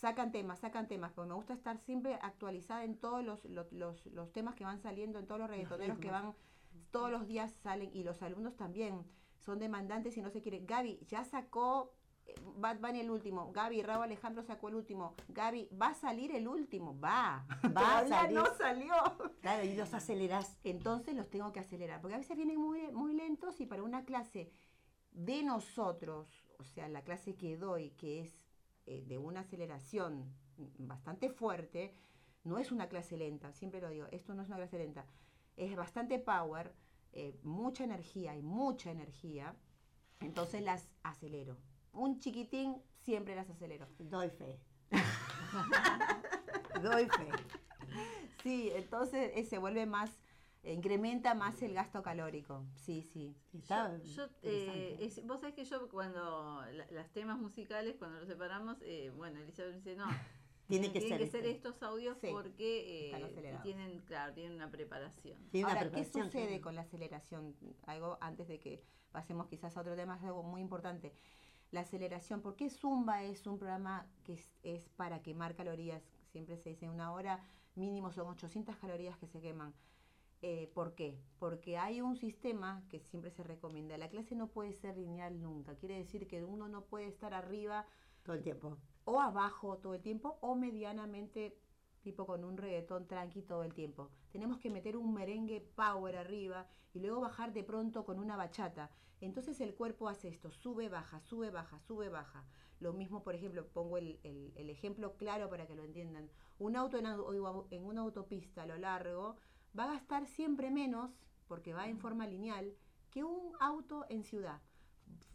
sacan temas, sacan temas, porque me gusta estar siempre actualizada en todos los, los, los- los temas que van saliendo, en todos los reggaetoneros que van, todos los días salen, y los alumnos también son demandantes y no se quieren. Gaby, ya sacó eh, Bad Bunny el último, Gaby, Raúl Alejandro sacó el último, Gaby, va a salir el último, va, Va a salir. no salió. Claro, y los acelerás. Entonces los tengo que acelerar, porque a veces vienen muy, muy lentos y para una clase de nosotros, o sea, la clase que doy, que es eh, de una aceleración bastante fuerte, no es una clase lenta, siempre lo digo, esto no es una clase lenta, es bastante power, eh, mucha energía y mucha energía, entonces las acelero. Un chiquitín siempre las acelero. Doy fe. Doy fe. Sí, entonces eh, se vuelve más, incrementa más el gasto calórico. Sí, sí. Está Yo, eh, es- vos sabés que yo cuando la- las temas musicales, cuando los separamos, eh, bueno, Elizabeth dice, no, Tiene que tienen ser que ser este. estos audios Sí, porque eh, tienen, claro, tienen una preparación. Ahora, ¿qué sucede con la aceleración? Algo antes de que pasemos quizás a otro tema, es algo muy importante. La aceleración, ¿por qué Zumba es un programa que es, es para quemar calorías? Siempre se dice una hora, mínimo son 800 calorías que se queman. Eh, ¿Por qué? Porque hay un sistema que siempre se recomienda. La clase no puede ser lineal nunca. Quiere decir que uno no puede estar arriba todo el tiempo. O abajo todo el tiempo o medianamente tipo con un reggaetón tranqui todo el tiempo. Tenemos que meter un merengue power arriba y luego bajar de pronto con una bachata. Entonces el cuerpo hace esto, sube, baja, sube, baja, sube, baja. Lo mismo, por ejemplo, pongo el, el- el ejemplo claro para que lo entiendan. Un auto en, en una autopista a lo largo va a gastar siempre menos, porque va en forma lineal, que un auto en ciudad.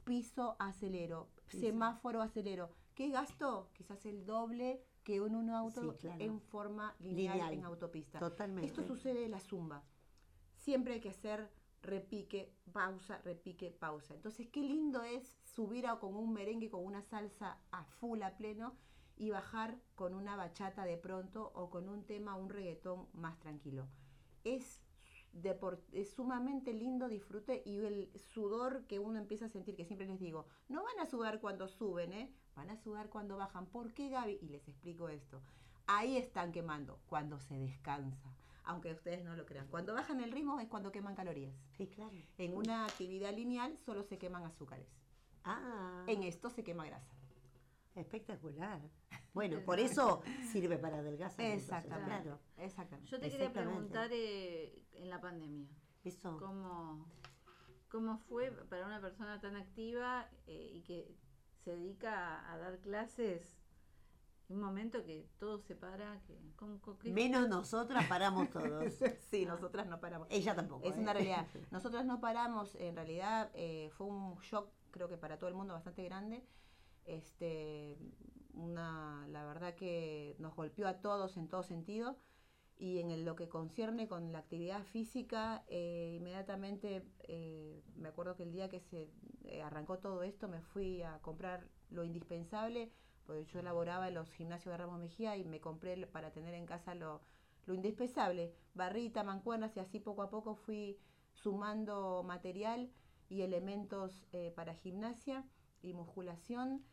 Piso, acelero, semáforo, acelero. ¿Qué gasto? Quizás el doble que en un auto Sí, claro. en forma lineal, Lineal. en autopista. Totalmente. Esto sucede en la zumba. Siempre hay que hacer repique, pausa, repique, pausa. Entonces, qué lindo es subir a- con un merengue, con una salsa a full, a pleno, y bajar con una bachata de pronto o con un tema, un reggaetón más tranquilo. Es, es sumamente lindo disfrute y el sudor que uno empieza a sentir, que siempre les digo, no van a sudar cuando suben, ¿eh? van a sudar cuando bajan. ¿Por qué, Gaby? Y les explico esto. Ahí están quemando, cuando se descansa. Aunque ustedes no lo crean. Cuando bajan el ritmo es cuando queman calorías. Sí, claro. En una actividad lineal solo se queman azúcares. Ah. En esto se quema grasa. Espectacular. Bueno, por eso sirve para adelgazar. entonces, Exactamente. claro. Exactamente. Yo te quería preguntar eh, en la pandemia. Eso. ¿Cómo, ¿Cómo fue para una persona tan activa eh, y que se dedica a, a dar clases en un momento que todo se para? Que, ¿cómo- cómo- qué- Menos nosotras paramos todos. Sí, nosotras no paramos. Ella tampoco. Es ¿eh? una realidad. Nosotras no paramos, en realidad eh, fue un shock, creo que para todo el mundo bastante grande. Este, una, la verdad que nos golpeó a todos en todo sentido. Y en el- lo que concierne con la actividad física, eh, inmediatamente eh, me acuerdo que el día que se eh, arrancó todo esto me fui a comprar lo indispensable, porque yo laboraba en los gimnasios de Ramos Mejía y me compré para tener en casa lo, lo indispensable, barrita, mancuernas y así poco a poco fui sumando material y elementos eh, para gimnasia y musculación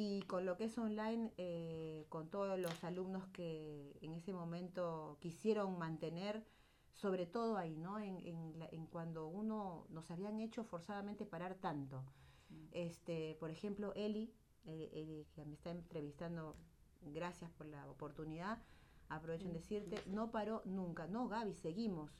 y con lo que es online, eh, con todos los alumnos que en ese momento quisieron mantener, sobre todo ahí, ¿no? En, en la- en cuando uno nos habían hecho forzadamente parar tanto. Este, por ejemplo, Eli, eh, Eli, que me está entrevistando, gracias por la oportunidad, aprovecho en decirte, no paró nunca, no Gaby, seguimos.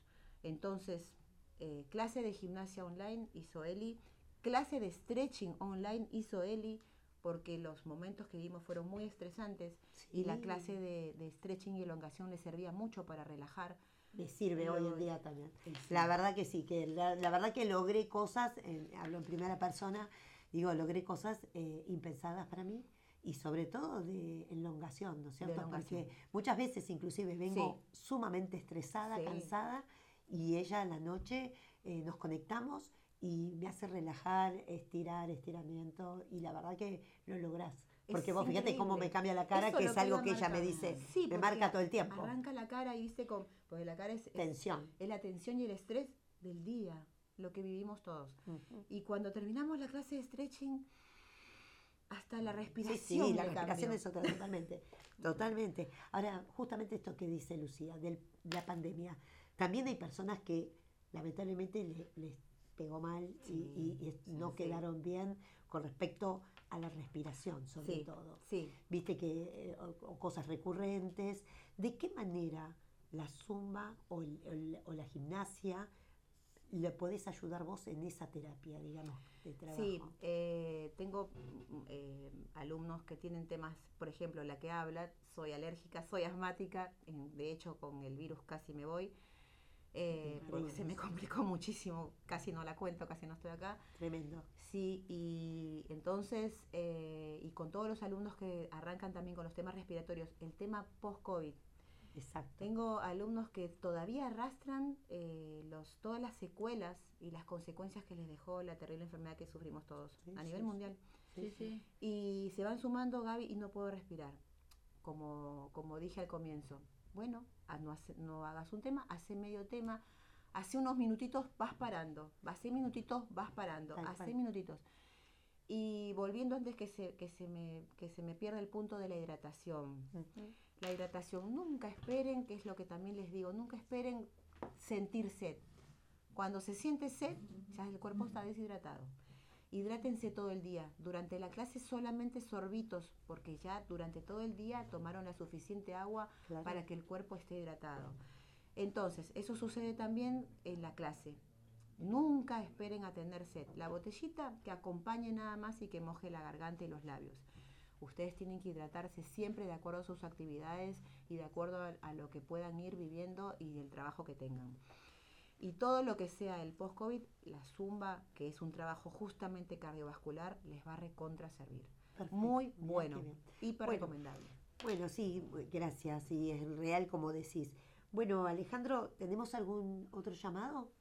Entonces, eh, clase de gimnasia online hizo Eli, clase de stretching online hizo Eli, porque los momentos que vimos fueron muy estresantes y la Sí. clase de, de stretching y elongación le servía mucho para relajar. Me sirve hoy en día también. Sí, sí. La verdad que sí, que la, la verdad que logré cosas, eh, hablo en primera persona, digo, logré cosas eh, impensadas para mí y sobre todo de elongación, ¿no es cierto? elongación. Porque muchas veces inclusive vengo sumamente estresada, Sí. cansada y ella a la noche eh, nos conectamos y me hace relajar, estirar, estiramiento y la verdad que lo lográs. Es Porque vos fíjate cómo me cambia la cara, Eso que es que algo que ella me dice, Sí, me marca todo el tiempo. Arranca la cara y viste con, porque la cara es, Tensión. es la tensión y el estrés del día, lo que vivimos todos. Y cuando terminamos la clase de stretching, hasta la Sí, respiración. sí, la le respiración es otra totalmente. Totalmente. Ahora, justamente esto que dice Lucía, de la pandemia, también hay personas que lamentablemente le- les pegó mal y- y, no sí. quedaron bien con respecto a la respiración, sobre todo. Viste que, eh, o, o cosas recurrentes. ¿De qué manera la zumba o, el- el- o la gimnasia le podés ayudar vos en esa terapia, digamos, de trabajo? Sí, eh, tengo mm, eh, alumnos que tienen temas, por ejemplo, la que habla, soy alérgica, soy asmática, de hecho con el virus casi me voy, eh, porque se me complicó muchísimo, casi no la cuento, casi no estoy acá. Tremendo. Sí, y entonces, eh, y con todos los alumnos que arrancan también con los temas respiratorios, el tema post-COVID. Exacto. Tengo alumnos que todavía arrastran eh, los, todas las secuelas y las consecuencias que les dejó la terrible enfermedad que sufrimos todos a nivel sí, mundial. Sí, sí. Y se van sumando, Gaby, y no puedo respirar. Como, como dije al comienzo. Bueno, no, hace- no hagas un tema, hace medio tema. Hace unos minutitos vas parando. Hace minutitos vas parando. Tal Hace cual. minutitos. Y volviendo antes que se, que se me, que se me pierda el punto de la hidratación. La hidratación, nunca esperen, que es lo que también les digo, nunca esperen sentir sed. Cuando se siente sed, ya el cuerpo está deshidratado. Hidrátense todo el día. Durante la clase solamente sorbitos, porque ya durante todo el día tomaron la suficiente agua Claro. para que el cuerpo esté hidratado. Entonces, eso sucede también en la clase. Nunca esperen a tener sed. La botellita que acompañe nada más y que moje la garganta y los labios. Ustedes tienen que hidratarse siempre de acuerdo a sus actividades y de acuerdo a, a lo que puedan ir viviendo y el trabajo que tengan. Y todo lo que sea el post-COVID, la zumba, que es un trabajo justamente cardiovascular, les va a recontra servir. Perfecto. Muy bueno, hiper Bueno, recomendable. Bueno, sí, gracias, y es real como decís. Bueno, Alejandro, ¿tenemos algún otro llamado?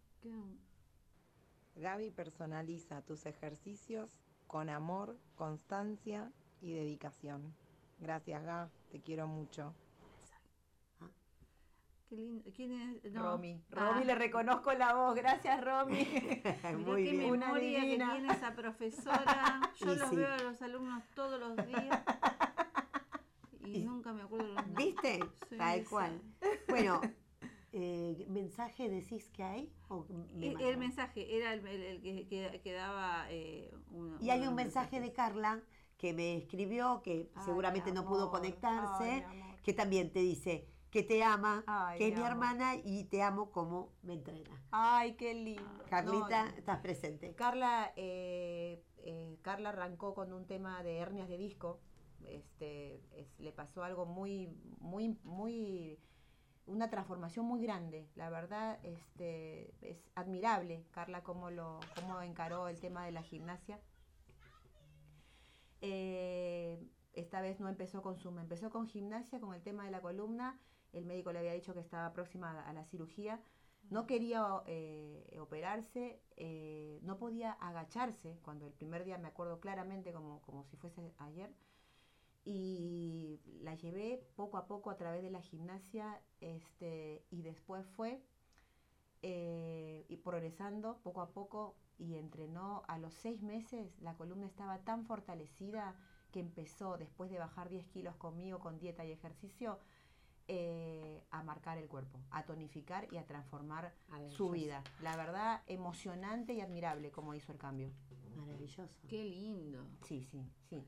Gaby personaliza tus ejercicios con amor, constancia y dedicación. Gracias, Gab, te quiero mucho. Qué lindo. ¿Quién es? No. Romy. Ah. Romy, le reconozco la voz. Gracias, Romy. Muy qué bien. Memoria que tiene esa profesora. Yo Y los sí. veo a los alumnos todos los días. Y, nunca me acuerdo los nombres. ¿Viste? Sí, Tal cual. Bueno, eh, ¿mensaje decís que hay? ¿O me El, mensaje era el, el- el que, que- que daba eh, uno- Y hay uno un mensaje de. Carla que me escribió, que Ay, seguramente no pudo conectarse, ay, que también te dice que te ama, Ay, que es mi hermana y te amo como me entrena. Ay, qué lindo. Carlita, No, estás presente. Carla, eh, eh, Carla arrancó con un tema de hernias de disco. Este, es- le pasó algo muy, muy, muy, una transformación muy grande. La verdad, este, es admirable, Carla, cómo lo, cómo encaró el tema de la gimnasia. Eh, esta vez no empezó con Zoom, empezó con gimnasia, con el tema de la columna. El médico le había dicho que estaba próxima a la cirugía. No quería eh, operarse, eh, no podía agacharse, cuando el primer día me acuerdo claramente como, como si fuese ayer. Y la llevé poco a poco a través de la gimnasia este, y después fue eh, y progresando poco a poco y entrenó a los seis meses, la columna estaba tan fortalecida que empezó después de bajar 10 kilos conmigo con dieta y ejercicio eh, a marcar el cuerpo, a tonificar y a transformar su vida. La verdad, emocionante y admirable como hizo el cambio. Maravilloso. Qué lindo. Sí, sí, sí.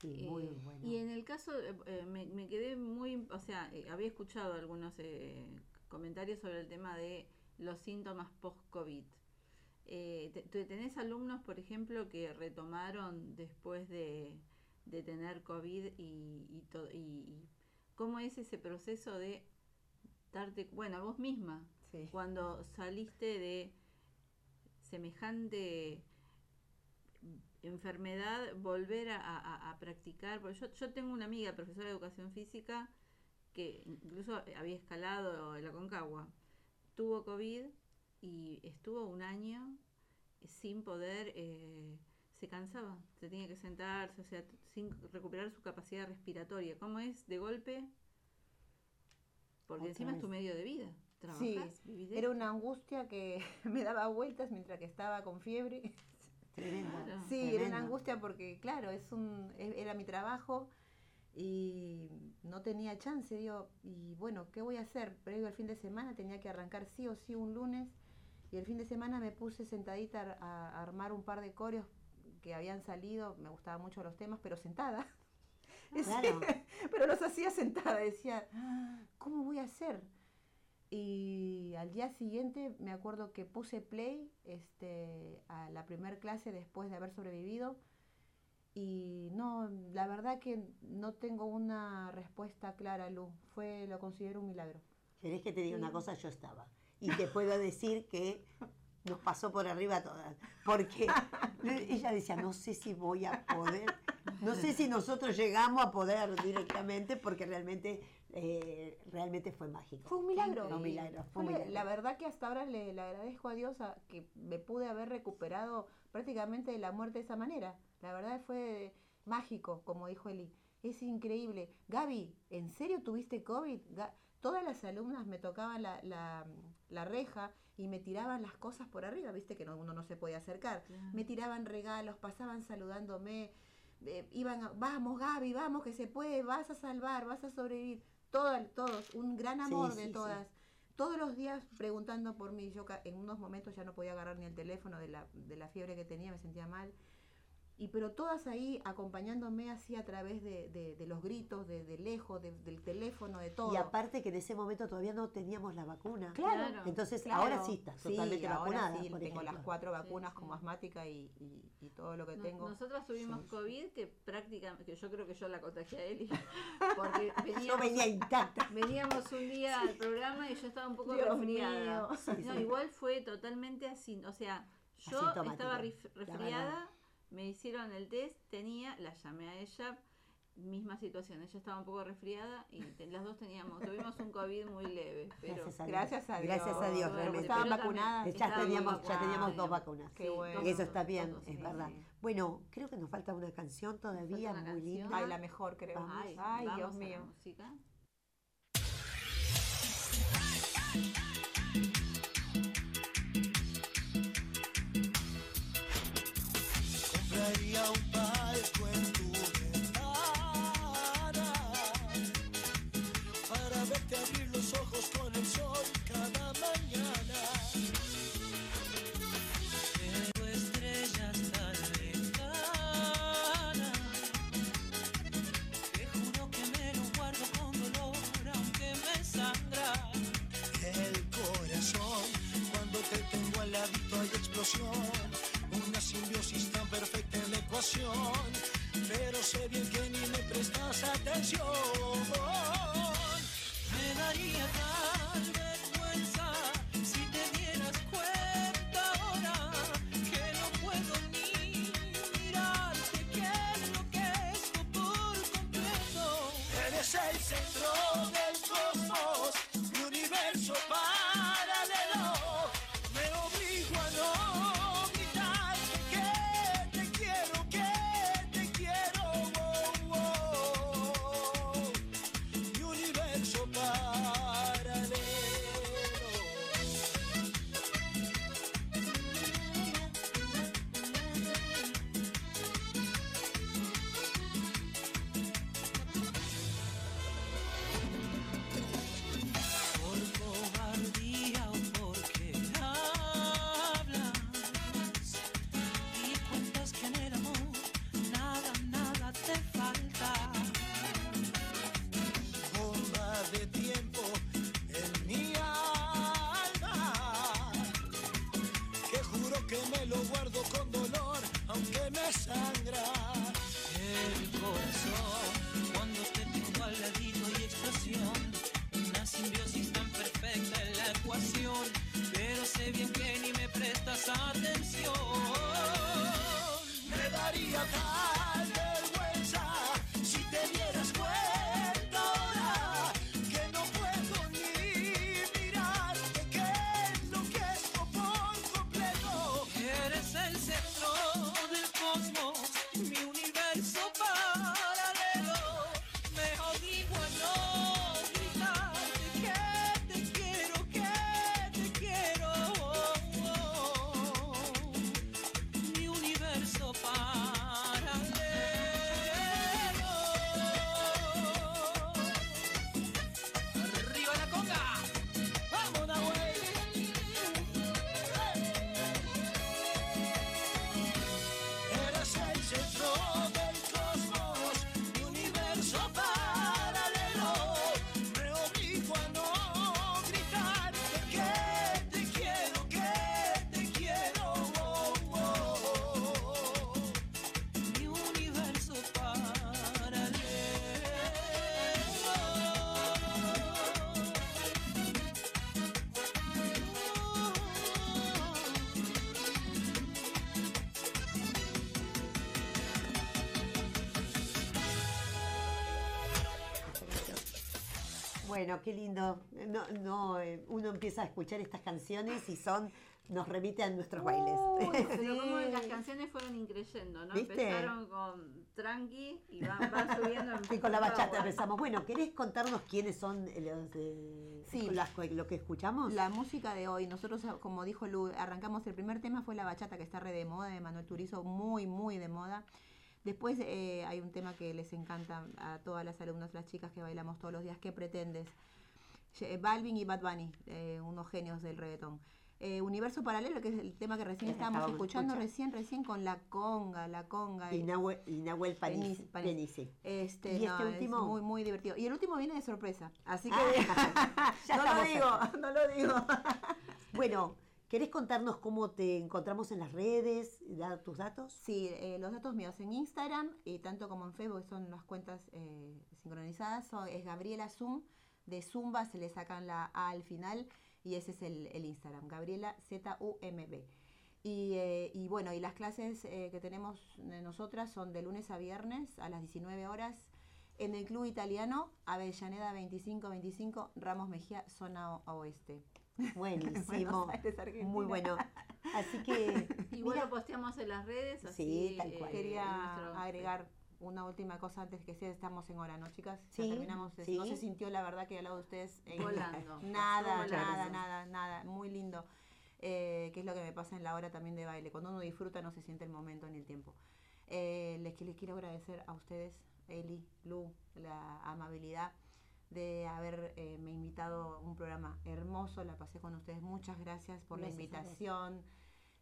Sí, muy Eh, bueno. Y en el caso, eh, eh, me, me quedé muy, o sea, eh, había escuchado algunos eh, comentarios sobre el tema de los síntomas post-COVID. Eh, te- te- ¿Tenés alumnos, por ejemplo, que retomaron después de, de tener COVID y, y, to- y- y cómo es ese proceso de darte, bueno, vos misma, Sí. cuando saliste de semejante enfermedad, volver a, a- a practicar. Porque yo, yo tengo una amiga, profesora de educación física, que incluso había escalado el Aconcagua. Tuvo COVID y estuvo un año sin poder, eh, se cansaba, se tenía que sentarse, o sea, sin recuperar su capacidad respiratoria. ¿Cómo es de golpe? Porque Otra encima es tu medio de vida. Sí, Trabajas, vivís de era una angustia que me daba vueltas mientras que estaba con fiebre. Tremendo. Claro. Sí, era una angustia porque, claro, es un, era mi trabajo y no tenía chance, digo, y bueno, ¿qué voy a hacer? Previo al fin de semana tenía que arrancar sí o sí un lunes y el fin de semana me puse sentadita a, a armar un par de coreos que habían salido, me gustaban mucho los temas, pero sentada. Sí, Claro. pero los hacía sentada, decía, "Ah, ¿cómo voy a hacer? Y al día siguiente me acuerdo que puse play este, a la primer clase después de haber sobrevivido. Y no, la verdad que no tengo una respuesta clara, Lu. Fue, lo considero un milagro. ¿Querés que te diga Sí. una cosa? Yo estaba. Y te puedo decir que nos pasó por arriba a todas. Porque ella decía, no sé si voy a poder, no sé si nosotros llegamos a poder directamente, porque realmente eh, realmente fue mágico. Fue un milagro. Fue un milagro. Fue un la- La verdad que hasta ahora le, le agradezco a Dios a- que me pude haber recuperado prácticamente de la muerte de esa manera. La verdad fue mágico, como dijo Eli. Es increíble. Gaby, ¿en serio tuviste COVID? Ga- Todas las alumnas me tocaban la, la- la reja y me tiraban las cosas por arriba, viste que no, uno no se podía acercar. Me tiraban regalos, pasaban saludándome, eh, iban, a- vamos Gaby, vamos que se puede, vas a salvar, vas a sobrevivir. Todas, todos, un gran amor sí, de sí. todas. Todos los días preguntando por mí. Yo en unos momentos ya no podía agarrar ni el teléfono de la, de la fiebre que tenía, me sentía mal. Y pero todas ahí acompañándome así a través de, de- de los gritos, de, de lejos, de- del teléfono, de todo. Y aparte que en ese momento todavía no teníamos la vacuna. Claro. Entonces Claro. ahora sí estás Sí, totalmente ahora vacunada. sí, por tengo las cuatro vacunas como asmática y, y- y todo lo que No- tengo. Nosotras tuvimos COVID que prácticamente, que yo creo que yo la contagié a Eli, porque veníamos, Yo venía intacta. veníamos un día al programa y yo estaba un poco Dios resfriada. Sí, No, sí. igual fue totalmente así, o sea, yo estaba resfriada. Me hicieron el test, tenía, la llamé a ella, misma situación, ella estaba un poco resfriada y te- las dos teníamos, tuvimos un COVID muy leve, pero Gracias a Dios. Gracias a Dios. Gracias a Dios, realmente. estaban vacunadas. Ya teníamos, ya teníamos dos vacunas. Qué bueno. Eso está bien, Todos, es sí, verdad. sí. Bueno, creo que nos falta una canción todavía una muy canción. linda. Ay, la mejor creo. Vamos. Ay, Ay, Dios mío. música. Para verte Me Bueno, qué lindo. No, no, eh, uno empieza a escuchar estas canciones y son, nos remite a nuestros bailes. Pero como las canciones fueron increyendo, ¿no? ¿Viste? Empezaron con tranqui y van, van subiendo en Y con la bachata power. empezamos. Bueno, ¿querés contarnos quiénes son los de Sí. las- lo que escuchamos? La música de hoy, nosotros, como dijo Lu, arrancamos el primer tema, fue la bachata que está re de moda, de Manuel Turizo, muy, muy de moda. Después eh, hay un tema que les encanta a todas las alumnas, las chicas que bailamos todos los días, ¿qué pretendes? Ye- Balvin y Bad Bunny, eh, unos genios del reggaetón. Eh, Universo Paralelo, que es el tema que recién Eh, estábamos estábamos escuchando, recién, recién con la conga, la conga. Y Nahuel, y Nahuel. Panici, Panici. Penici. Este, ¿Y no, este es último? muy, muy divertido. Y el último viene de sorpresa, así que Ah, ya no lo estamos digo, no lo digo. Bueno, ¿querés contarnos cómo te encontramos en las redes? ¿Dar tus datos? Sí, eh, los datos míos en Instagram y tanto como en Facebook son las cuentas eh, sincronizadas. Es Gabriela Zoom, de Zumba se le sacan la A al final y ese es el, Instagram, Gabriela Z-U-M-B. Y, eh, y bueno, y las clases eh, que tenemos nosotras son de lunes a viernes a las 19 horas en el Club Italiano, Avellaneda 2525, Ramos Mejía, zona oeste. Buenísimo. Aires. Muy bueno. Así que, Igual mira, lo posteamos en las redes, así Sí, tal cual. eh, Quería agregar una última cosa antes que sea, estamos en hora, ¿no, chicas? Ya Sí, terminamos. sí. No se sintió la verdad que al lado de ustedes. en- Volando. Nada, nada, nada, nada. Muy lindo. Eh, que es lo que me pasa en la hora también de baile. Cuando uno disfruta no se siente el momento ni el tiempo. Eh, les, les quiero agradecer a ustedes, Eli, Lu, la amabilidad de haberme invitado a un programa hermoso. La pasé con ustedes. Muchas gracias por Gracias la invitación.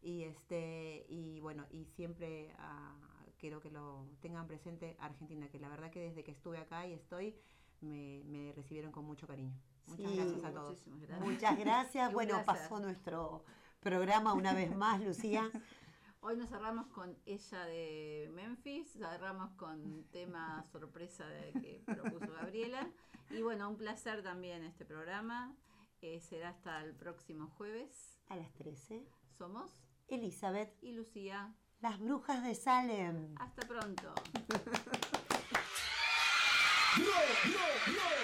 Y este, y bueno, y siempre ah, quiero que lo tengan presente Argentina, que la verdad que desde que estuve acá y estoy, me, me recibieron con mucho cariño. Muchas Sí, gracias a todos. gracias. muchas gracias. Bueno, pasó nuestro programa una vez más, Lucía. Hoy nos cerramos con ella de Memphis, cerramos con tema sorpresa de que propuso Gabriela. Y bueno, un placer también este programa. Eh, será hasta el próximo jueves. A las 13. Somos Elizabeth, y Lucía. las brujas de Salem. Hasta pronto. En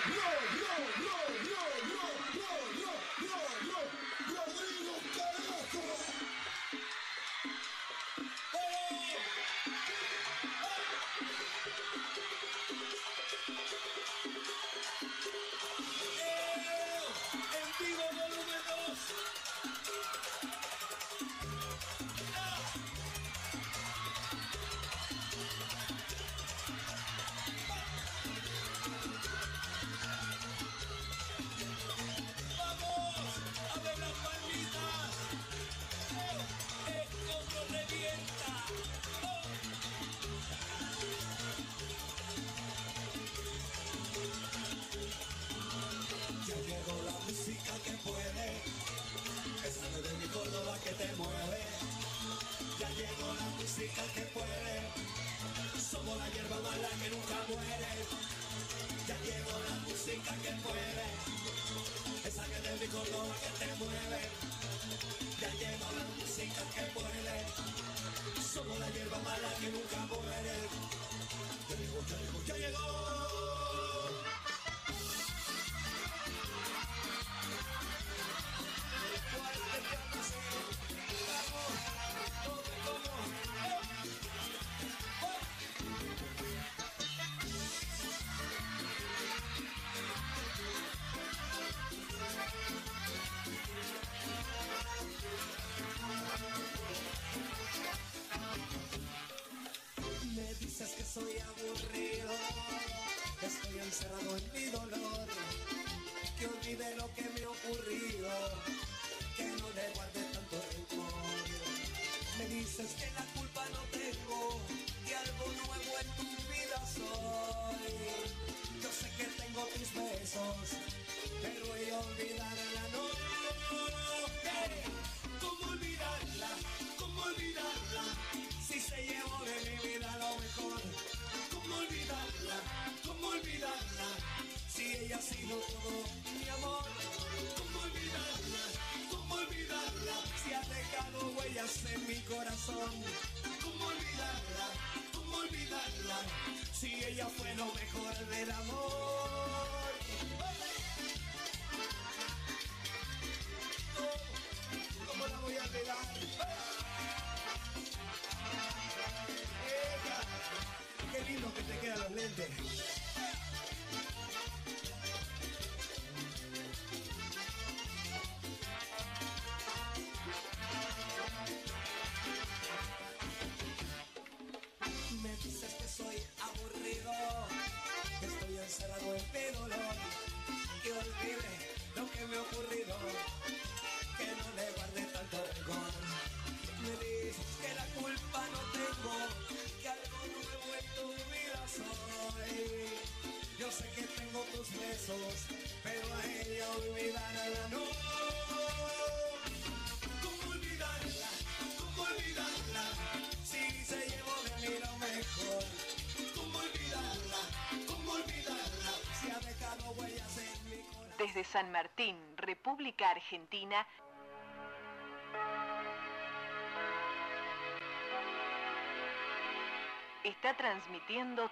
encerrado en mi dolor, que olvide lo que Desde San Martín, República Argentina, está transmitiendo